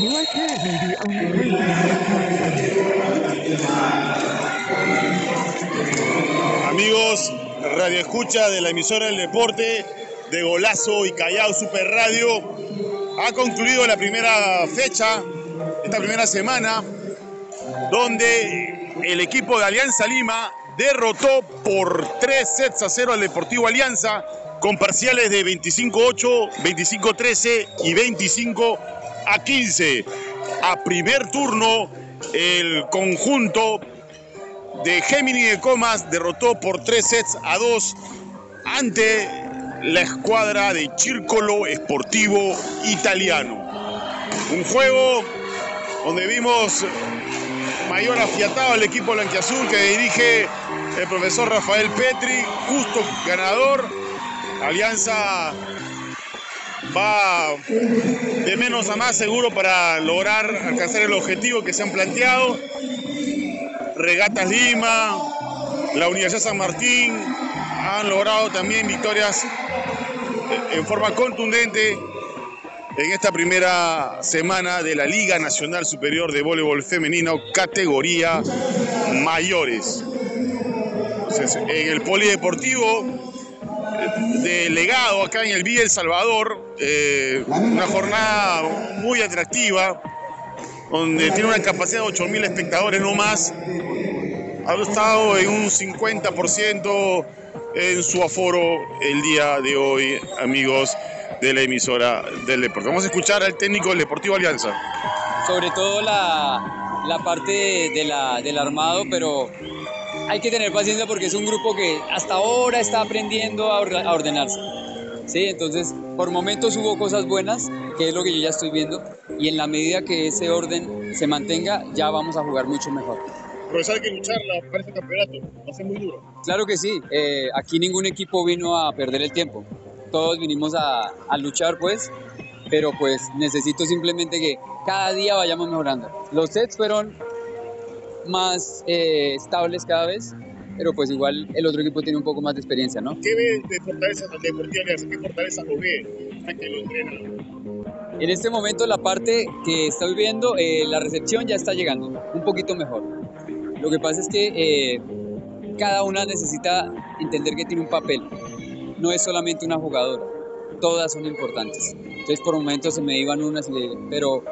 You are currently the only Amigos, Radio Escucha de la emisora del deporte de Golazo y Callao Super Radio. Ha concluido la primera fecha, esta primera semana, donde el equipo de Alianza Lima derrotó por 3 sets a 0 al Deportivo Alianza con parciales de 25-8, 25-13 y 25 a 15. A primer turno, el conjunto de Gemini de Comas derrotó por 3 sets a 2 ante la escuadra de Círcolo Esportivo Italiano. Un juego donde vimos mayor afiatado al equipo blanquiazul que dirige el profesor Rafael Petri, justo ganador. Alianza va de menos a más seguro para lograr alcanzar el objetivo que se han planteado. Regatas Lima, la Universidad San Martín han logrado también victorias en forma contundente en esta primera semana de la Liga Nacional Superior de Voleibol Femenino, categoría mayores. En el polideportivo delegado acá en el Villa El Salvador, eh, una jornada muy atractiva, donde tiene una capacidad de 8.000 espectadores no más. Ha estado en un 50% en su aforo el día de hoy, amigos de la emisora del deporte. Vamos a escuchar al técnico del Deportivo Alianza. Sobre todo la, la parte de la, del armado, pero hay que tener paciencia porque es un grupo que hasta ahora está aprendiendo a, a ordenarse. Sí, entonces por momentos hubo cosas buenas, que es lo que yo ya estoy viendo, y en la medida que ese orden se mantenga, ya vamos a jugar mucho mejor. Profesor, hay que lucharla para este campeonato, va a ser muy duro. Claro que sí, eh, aquí ningún equipo vino a perder el tiempo, todos vinimos a, a luchar pues, pero pues necesito simplemente que cada día vayamos mejorando. Los sets fueron más eh, estables cada vez, pero pues igual el otro equipo tiene un poco más de experiencia, ¿no? ¿Qué ve de fortaleza del Deportivo Alianza? ¿Qué fortaleza lo ve? ¿A qué lo entrena? En este momento la parte que está viviendo, eh, la recepción ya está llegando, un poquito mejor. Lo que pasa es que eh, cada una necesita entender que tiene un papel, no es solamente una jugadora, todas son importantes. Entonces por momentos se me iban unas, le- pero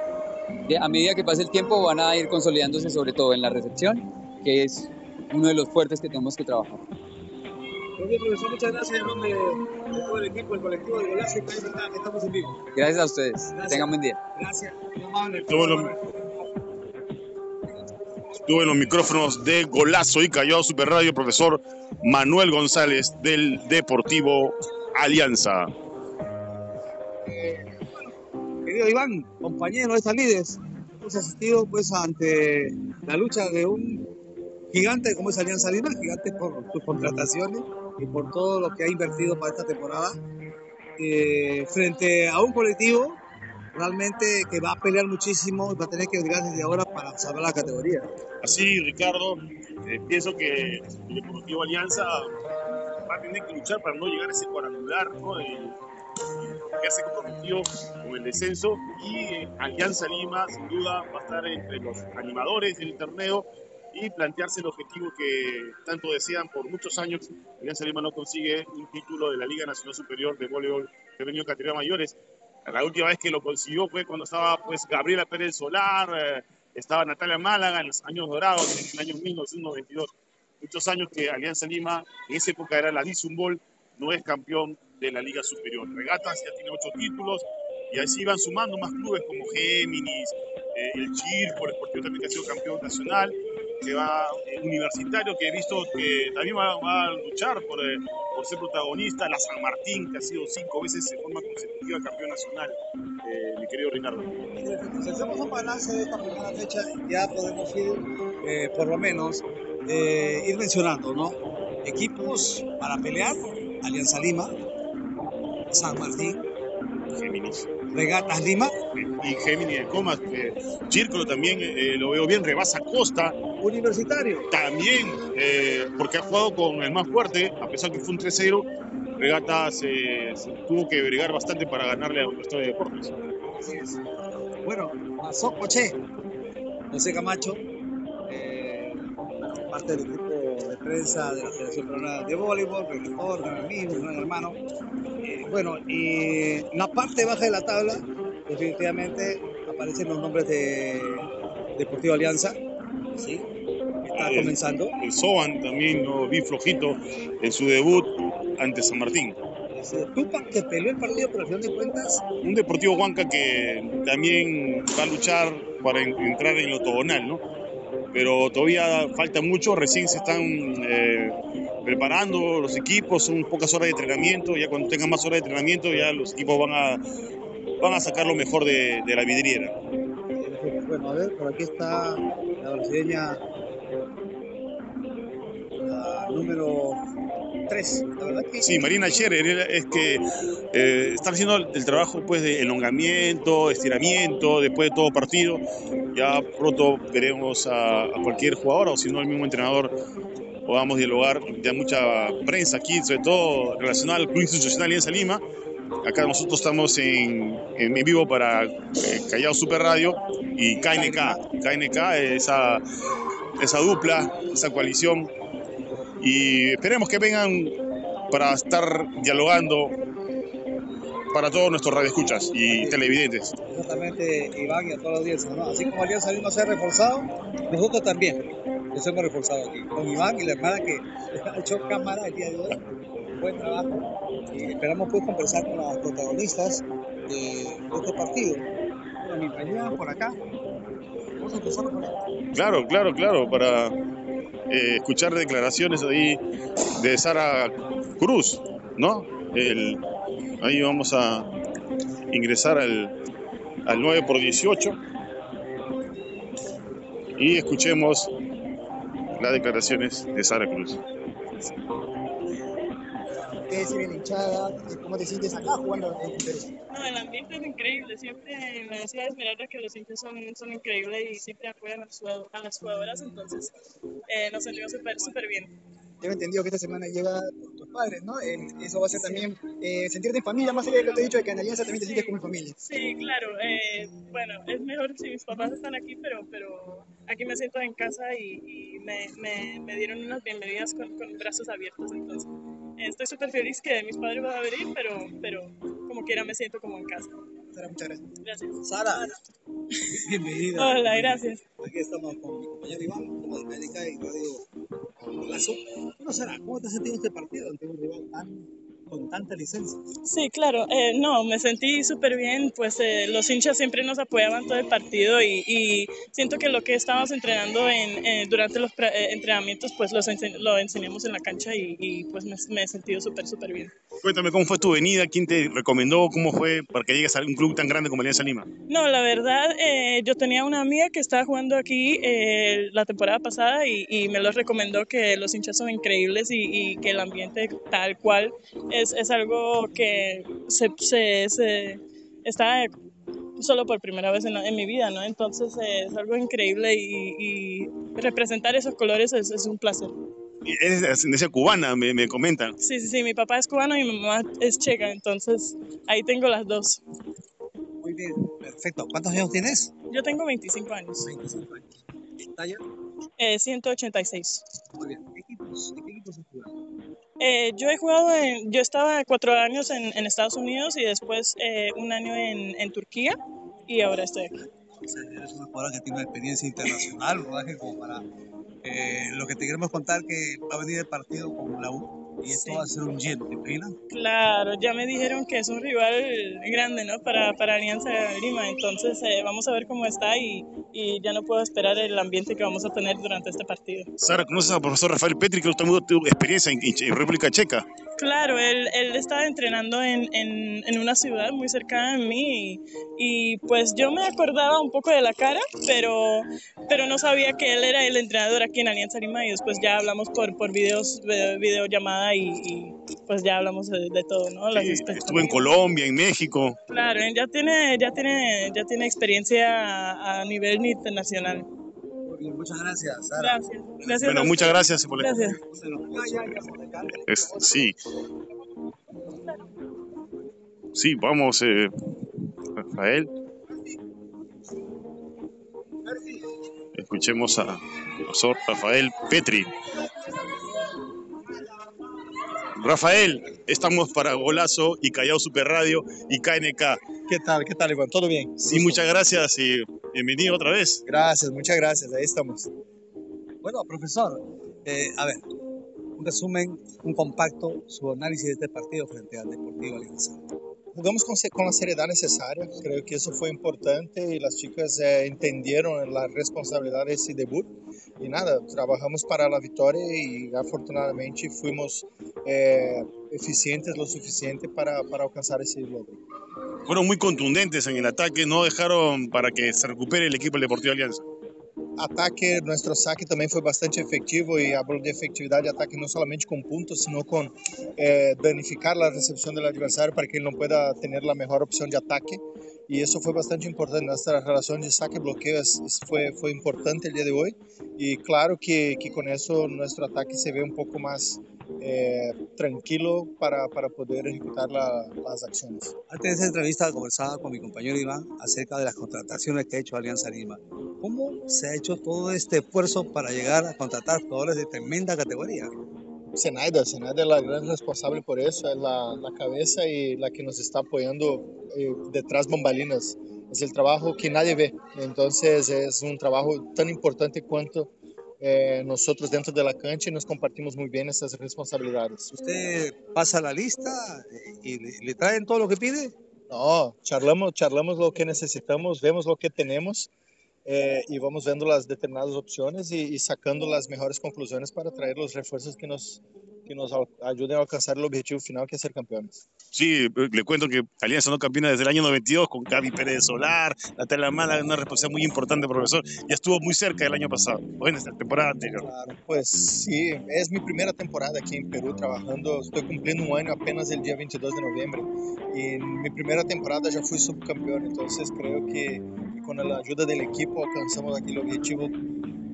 a medida que pase el tiempo van a ir consolidándose sobre todo en la recepción, que es uno de los fuertes que tenemos que trabajar. Muy bien, profesor, muchas gracias en nombre de todo el equipo, el colectivo de Golazo y que estamos en vivo. Gracias a ustedes, tengan buen día. Gracias, amable. Estuvo en, los, micrófonos de Golazo y Callao Super Radio, profesor Manuel González del Deportivo Alianza. Querido Iván, compañero de estas líderes, hemos asistido pues ante la lucha de un gigante como es Alianza Lima, gigante por sus contrataciones y por todo lo que ha invertido para esta temporada, eh, frente a un colectivo realmente que va a pelear muchísimo y va a tener que llegar desde ahora para salvar la categoría. Así, Ricardo, eh, pienso que el Deportivo Alianza va a tener que luchar para no llegar a ese cuadrangular, ¿no? Que hace comprometido con el descenso y eh, Alianza Lima sin duda va a estar entre los animadores del torneo y plantearse el objetivo que tanto desean por muchos años. Alianza Lima no consigue un título de la Liga Nacional Superior de Voleibol Femenino Categoría Mayores. La última vez que lo consiguió fue cuando estaba pues Gabriela Pérez Solar, eh, estaba Natalia Málaga en los años dorados, en el año 1992. Muchos años que Alianza Lima, en esa época era la Disumbol, no es campeón de la Liga Superior. Regatas ya tiene ocho títulos y así van sumando más clubes como Géminis, eh, el Chirco, el Sportivo también que ha sido campeón nacional, que va eh, universitario, que he visto que también va, a luchar por, eh, por ser protagonista, la San Martín, que ha sido cinco veces en forma consecutiva campeón nacional, eh, mi querido Ricardo. Si hacemos un balance de esta primera fecha, ya podemos ir, eh, por lo menos, ir mencionando, ¿no? Equipos para pelear, Alianza Lima, San Martín, Géminis. Regatas Lima, y Géminis de Comas. Eh, Círculo también eh, lo veo bien, rebasa Costa Universitario, también, eh, porque ha jugado con el más fuerte, a pesar que fue un 3-0. Regata se, se tuvo que bregar bastante para ganarle a Universidad de Deportes. Así es. bueno, pasó Coche, José Camacho, eh, parte del grupo de prensa de la Federación Peruana de Voleibol, rector, gran amigo, gran hermano. Eh, bueno, y en la parte baja de la tabla, definitivamente aparecen los nombres de Deportivo Alianza, ¿sí? Está El- comenzando. El Soban también lo vi flojito en su debut ante San Martín. Tupac que peleó el partido, pero al final de cuentas, Un Deportivo Huanca que también va a luchar para en- entrar en lo octogonal, ¿no? Pero todavía falta mucho, recién se están eh, preparando los equipos, son pocas horas de entrenamiento, ya cuando tengan más horas de entrenamiento ya los equipos van a, van a sacar lo mejor de, de la vidriera. bueno, a ver, por aquí está la brasileña, la número 3, la verdad que Sí, Marina Scherer es que eh, están haciendo el trabajo pues de elongamiento, estiramiento, después de todo partido. Ya pronto veremos a, cualquier jugador o si no al mismo entrenador podamos dialogar. Ya mucha prensa aquí, sobre todo relacionada al Club Institucional Alianza Lima. Acá nosotros estamos en, en vivo para eh, Callao Super Radio y KNK. KNK, esa, esa dupla, esa coalición. Y esperemos que vengan para estar dialogando para todos nuestros radioescuchas y televidentes. exactamente Iván y a toda la audiencia, ¿no? Así como Alianza Lima se ha reforzado, nosotros también nos hemos reforzado aquí, con Iván y la hermana que ha hecho cámara el día de hoy, buen trabajo, y esperamos pues conversar con las protagonistas de, este partido. Bueno, mi compañera por acá, vamos a empezar por aquí. Claro, claro, claro, para eh, escuchar declaraciones ahí de Sara Cruz, ¿no? El- ahí vamos a ingresar al, al 9 por 18 y escuchemos las declaraciones de Sara Cruz. ¿Qué decir en la hinchada? ¿Cómo te sientes acá jugando en Perú? No, el ambiente es increíble. Siempre me decía Esmeralda que los hinchas son, son increíbles y siempre apoyan a, su- a las jugadoras. Entonces, eh, nos sentimos súper, súper bien. Tengo entendido que esta semana llega tus padres, ¿no? Eh, eso va a ser también eh, sentirte en familia, más allá de lo que te he dicho de que en Alianza también te sientes como en familia. Sí, claro. eh, bueno, es mejor si mis papás están aquí, pero, pero aquí me siento en casa y, y me, me, me dieron unas bienvenidas con, con brazos abiertos. Entonces, eh, estoy súper feliz que mis padres van a venir, pero, pero como quiera me siento como en casa. Sara, muchas gracias. Gracias. Sara, bienvenida. Hola, gracias. Aquí estamos con mi compañero Iván, como de Médica y Radio ¿cómo te has sentido en este partido ante un rival con tanta licencia? Sí, claro. eh, no, me sentí súper bien. Pues eh, los hinchas siempre nos apoyaban todo el partido y, siento que lo que estábamos entrenando en, eh, durante los eh, entrenamientos, pues los ense- lo enseñamos en la cancha y, y, pues me, me he sentido súper, súper bien. Cuéntame cómo fue tu venida, quién te recomendó, cómo fue para que llegues a un club tan grande como Alianza Lima. No, la verdad, eh, yo tenía una amiga que estaba jugando aquí eh, la temporada pasada y, y me lo recomendó que los hinchas son increíbles y, y que el ambiente tal cual es, es algo que se, se, se está solo por primera vez en, en mi vida, ¿no? Entonces eh, es algo increíble y, y representar esos colores es, es un placer. Eres de ascendencia cubana, me, me comentan. Sí, sí, sí, mi papá es cubano y mi mamá es checa, entonces ahí tengo las dos. Muy bien, perfecto. ¿Cuántos años tienes? Yo tengo 25 años, 25 años. ¿Talla? eh, 186. Muy bien. ¿Qué equipos, ¿De qué equipos has jugado? Eh, yo he jugado, en, yo estaba cuatro años en, en Estados Unidos y después eh, un año en, en Turquía y ahora estoy aquí. O sea, eres una jugadora que tiene una experiencia internacional, rodaje como para... eh, lo que te queremos contar que va a venir el partido con la U y esto Sí. va a ser un lleno, ¿te imaginas? Claro, ya me dijeron que es un rival grande, ¿no? Para, para Alianza Lima, entonces eh, vamos a ver cómo está y, y ya no puedo esperar el ambiente que vamos a tener durante este partido. Sara, ¿conoces al profesor Rafael Petri, que también tuvo experiencia en, en República Checa? Claro, él, él estaba entrenando en, en, en una ciudad muy cercana a mí y, y, pues yo me acordaba un poco de la cara, pero, pero no sabía que él era el entrenador aquí en Alianza Lima y después ya hablamos por, por videos, de- y, y, pues ya hablamos de, de todo, ¿no? Las Sí, estuvo en Colombia, en México. Claro, ya tiene, ya tiene, ya tiene experiencia a, a nivel internacional. Muchas gracias, Sara. Gracias. Gracias. Bueno, a muchas gracias por la Gracias. Es- sí. Sí, vamos, eh, Rafael. Escuchemos al profesor Rafael Petri. Rafael, estamos para Golazo y Callao Super Radio y KNK. ¿Qué tal? ¿Qué tal, Iván? ¿Todo bien? Sí, muchas gracias y bienvenido otra vez. Gracias, muchas gracias. Ahí estamos. Bueno, profesor, eh, a ver, un resumen, un compacto, su análisis de este partido frente al Deportivo Alianza. Jugamos con, la seriedad necesaria, creo que eso fue importante y las chicas eh, entendieron la responsabilidad de ese debut. Y nada, trabajamos para la victoria y afortunadamente fuimos eh, eficientes lo suficiente para, para alcanzar ese logro. Fueron muy contundentes en el ataque, no dejaron para que se recupere el equipo Deportivo Alianza. Ataque, nuestro saque também foi bastante efetivo e hablo de efetividade de ataque não somente com puntos, sino com eh, danificar a recepção do adversário para que ele não pueda ter a melhor opção de ataque. E isso foi bastante importante. Nossa relação de saque e bloqueio isso foi, foi importante o dia de hoje. E claro que, que com isso nosso ataque se vê um pouco mais eh, tranquilo para, para poder ejecutar la, las acciones. Antes de esa entrevista conversaba con mi compañero Iván acerca de las contrataciones que ha hecho Alianza Lima. ¿Cómo se ha hecho todo este esfuerzo para llegar a contratar jugadores de tremenda categoría? Zenaida, Zenaida es la gran responsable por eso, es la, la cabeza y la que nos está apoyando eh, detrás bambalinas. Es el trabajo que nadie ve, entonces es un trabajo tan importante cuanto eh, nosotros dentro de la cancha y nos compartimos muy bien esas responsabilidades. ¿Usted pasa la lista y le, le traen todo lo que pide? No, charlamos, charlamos lo que necesitamos, vemos lo que tenemos eh, y vamos viendo las determinadas opciones y, y, sacando las mejores conclusiones para traer los refuerzos que nos, que nos ayuden a alcanzar el objetivo final, que es ser campeones. Sí, le cuento que Alianza no campeona desde el año 92 con Gaby Pérez Solar, Natalia Mala, una responsabilidad muy importante, profesor. Ya estuvo muy cerca el año pasado, o en esta temporada anterior. Claro, pues sí, es mi primera temporada aquí en Perú trabajando. Estoy cumpliendo un año apenas el día 22 de noviembre. Y en mi primera temporada ya fui subcampeón, entonces creo que con la ayuda del equipo alcanzamos aquel objetivo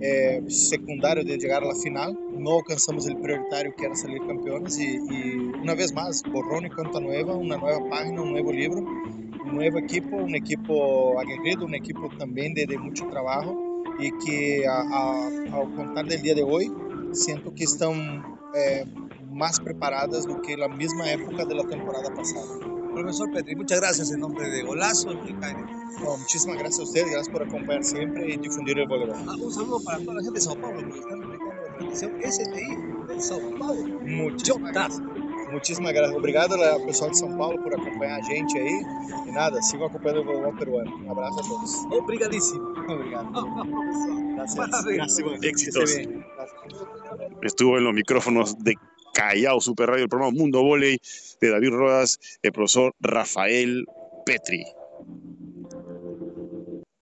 eh, secundario de llegar a la final. No alcanzamos el prioritario que era salir campeones y, y, una vez más, borrón y cuenta nueva, una nueva página, un nuevo libro, un nuevo equipo, un equipo aguerrido, un equipo también de, de mucho trabajo y que a, a, al contar del día de hoy siento que están eh, más preparadas do que la misma época de la temporada pasada. Profesor Petri, muchas gracias en nombre de Golazo y no, muchísimas gracias a ustedes, gracias por acompañar siempre y difundir el voleibol. Ah, un saludo para toda la gente de Sao Paulo, que están replicando la transmisión STI de Sao Paulo. Muchísimas gracias. Muchísimas gracias. Obrigado ao pessoal de São Paulo por acompanhar a gente aí. E nada, sigam acompanhando o voleibol peruano. Um abraço a todos. Obrigadíssimo. Obrigado. Gracias. Gracias. Éxitos. Estuvo en los micrófonos de Callao Super Radio, el programa Mundo Voley de David Rodas, el profesor Rafael Petri.